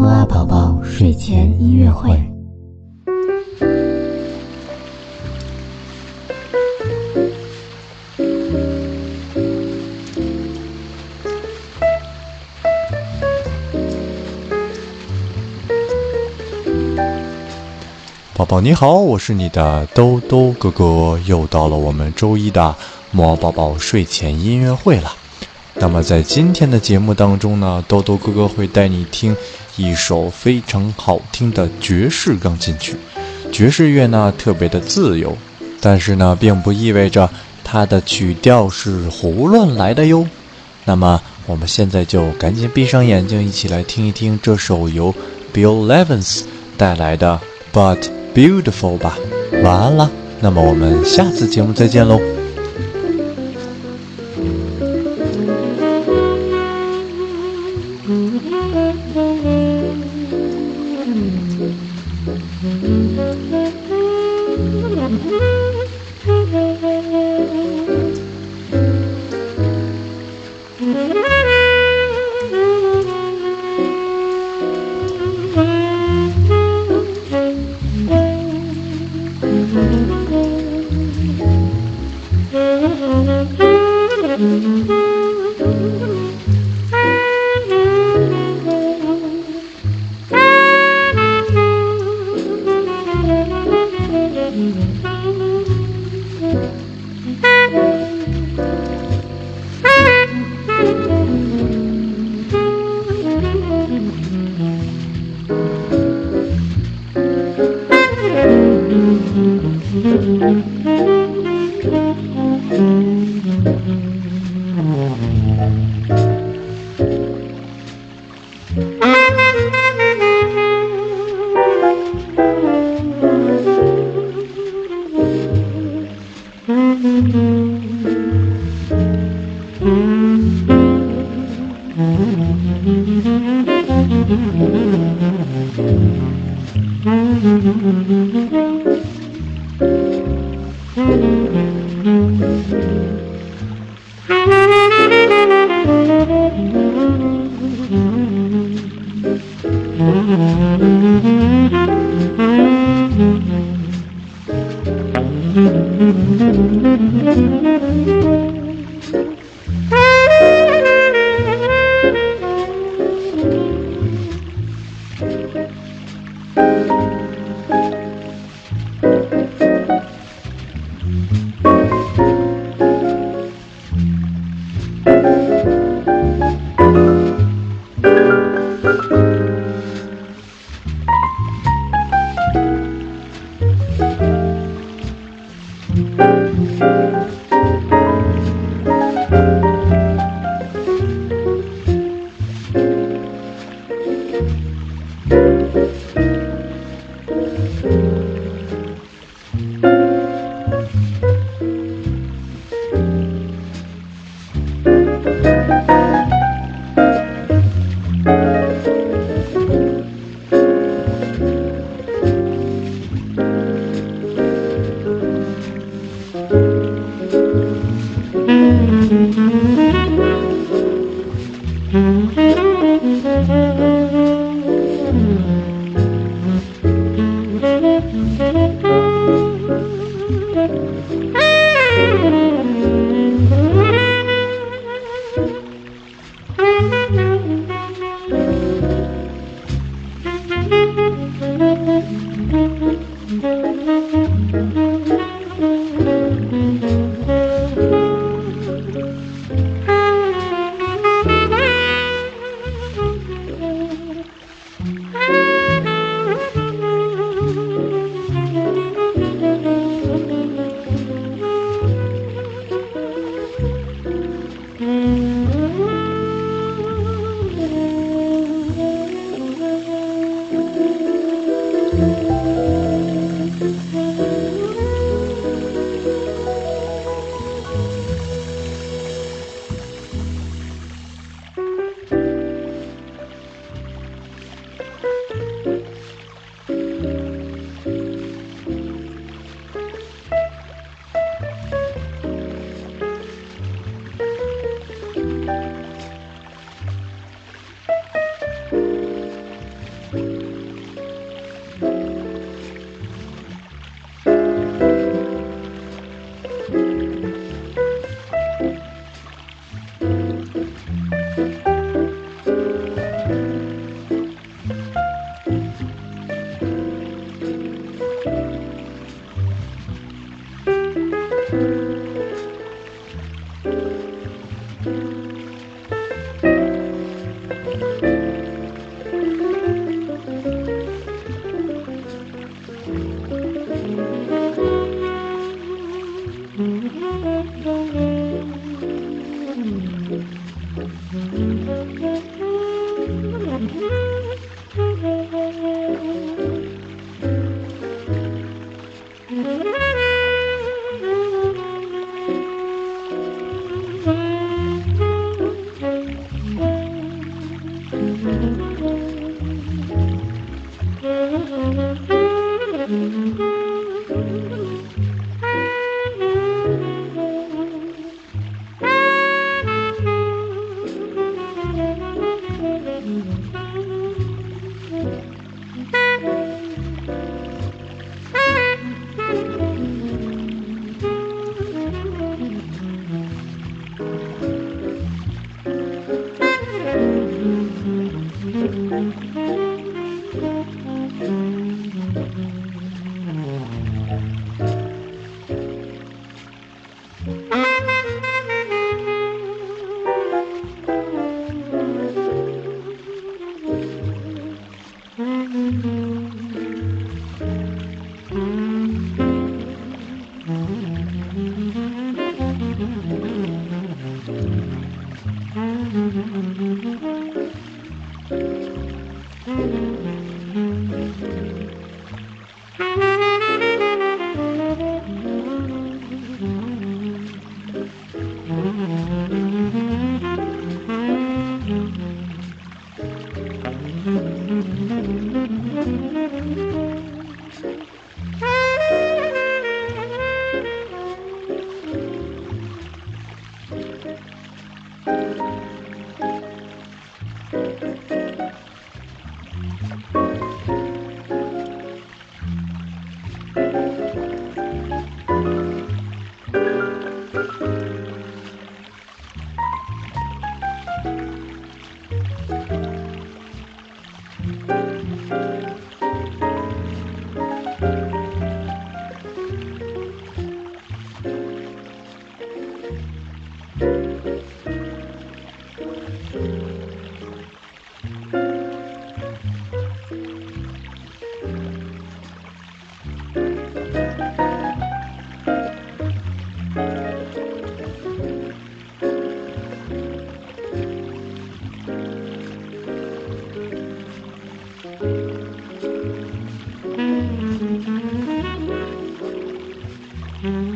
摩阿宝宝睡前音乐会。宝宝你好，我是你的兜兜哥哥，又到了我们周一的摩宝宝睡前音乐会了。那么在今天的节目当中呢，兜兜哥哥会带你听一首非常好听的爵士钢琴曲。爵士乐呢特别的自由，但是呢并不意味着它的曲调是胡乱来的哟。那么我们现在就赶紧闭上眼睛，一起来听一听这首由 Bill Evans 带来的《But Beautiful》吧。晚安啦，那么我们下次节目再见喽。Mm-hmm. Mm-hmm. Mm-hmm. Mm-hmm.